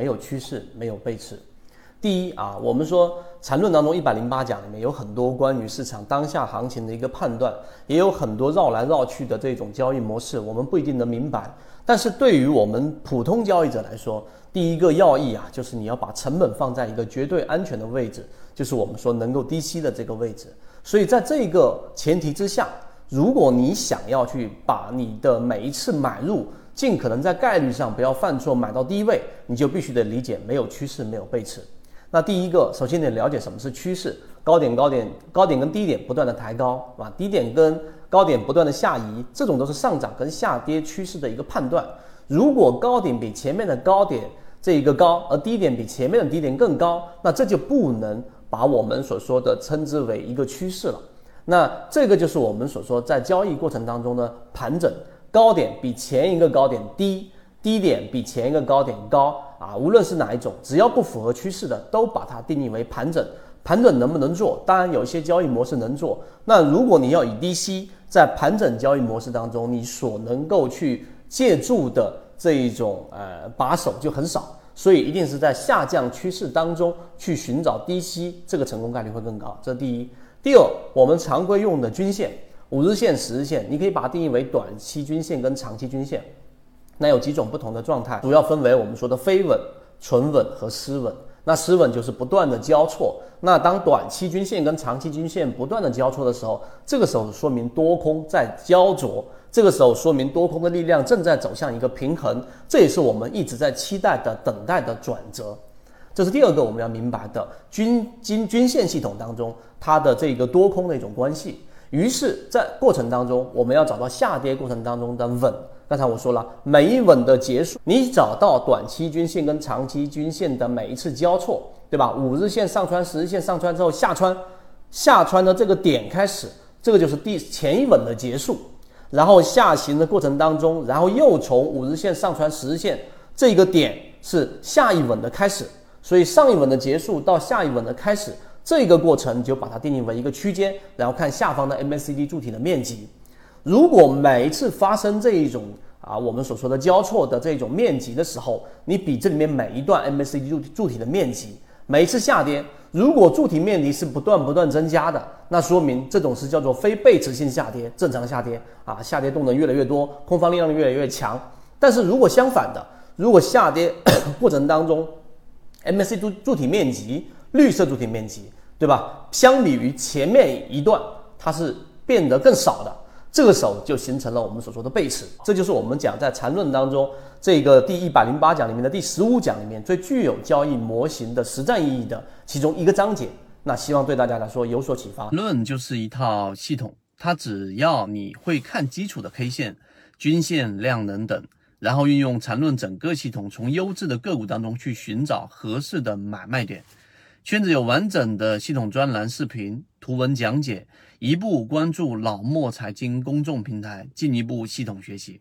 没有趋势，没有背驰。第一啊，我们说缠论当中一百零八讲里面有很多关于市场当下行情的一个判断，也有很多绕来绕去的这种交易模式，我们不一定能明白。但是对于我们普通交易者来说，第一个要义啊，就是你要把成本放在一个绝对安全的位置，就是我们说能够低吸的这个位置。所以在这个前提之下，如果你想要去把你的每一次买入，尽可能在概率上不要犯错，买到低位，你就必须得理解没有趋势，没有背驰。那第一个，首先得了解什么是趋势，高点高点高点跟低点不断的抬高啊，低点跟高点不断的下移，这种都是上涨跟下跌趋势的一个判断。如果高点比前面的高点这一个高，而低点比前面的低点更高，那这就不能把我们所说的称之为一个趋势了。那这个就是我们所说在交易过程当中的盘整，高点比前一个高点低。低点比前一个高点高啊，无论是哪一种，只要不符合趋势的，都把它定义为盘整。盘整能不能做？当然，有一些交易模式能做。那如果你要以低吸，在盘整交易模式当中，你所能够去借助的这一种呃把手就很少，所以一定是在下降趋势当中去寻找低吸，这个成功概率会更高。这第一。第二，我们常规用的均线，五日线、十日线，你可以把它定义为短期均线跟长期均线。那有几种不同的状态，主要分为我们说的非稳、纯稳和失稳。那失稳就是不断的交错。那当短期均线跟长期均线不断的交错的时候，这个时候说明多空在焦灼，这个时候说明多空的力量正在走向一个平衡，这也是我们一直在期待的、等待的转折。这是第二个我们要明白的均均均线系统当中它的这个多空的一种关系。于是，在过程当中，我们要找到下跌过程当中的稳。刚才我说了，每一稳的结束，你找到短期均线跟长期均线的每一次交错，对吧？五日线上穿，十日线上穿之后下穿，下穿的这个点开始，这个就是第前一稳的结束。然后下行的过程当中，然后又从五日线上穿十日线，这个点是下一稳的开始。所以上一稳的结束到下一稳的开始，这个过程就把它定义为一个区间，然后看下方的 MACD 柱体的面积。如果每一次发生这一种啊，我们所说的交错的这种面积的时候，你比这里面每一段 MACD 柱柱体的面积，每一次下跌，如果柱体面积是不断不断增加的，那说明这种是叫做非背驰性下跌，正常下跌啊，下跌动能越来越多，空方力量越来越强。但是如果相反的，如果下跌过程当中，MACD 柱柱体面积绿色柱体面积，对吧？相比于前面一段，它是变得更少的。这个时候就形成了我们所说的背驰，这就是我们讲在缠论当中这个第一百零八讲里面的第十五讲里面最具有交易模型的实战意义的其中一个章节。那希望对大家来说有所启发。论就是一套系统，它只要你会看基础的 K 线、均线、量能等，然后运用缠论整个系统，从优质的个股当中去寻找合适的买卖点。圈子有完整的系统专栏、视频、图文讲解。一步关注老莫财经公众平台，进一步系统学习。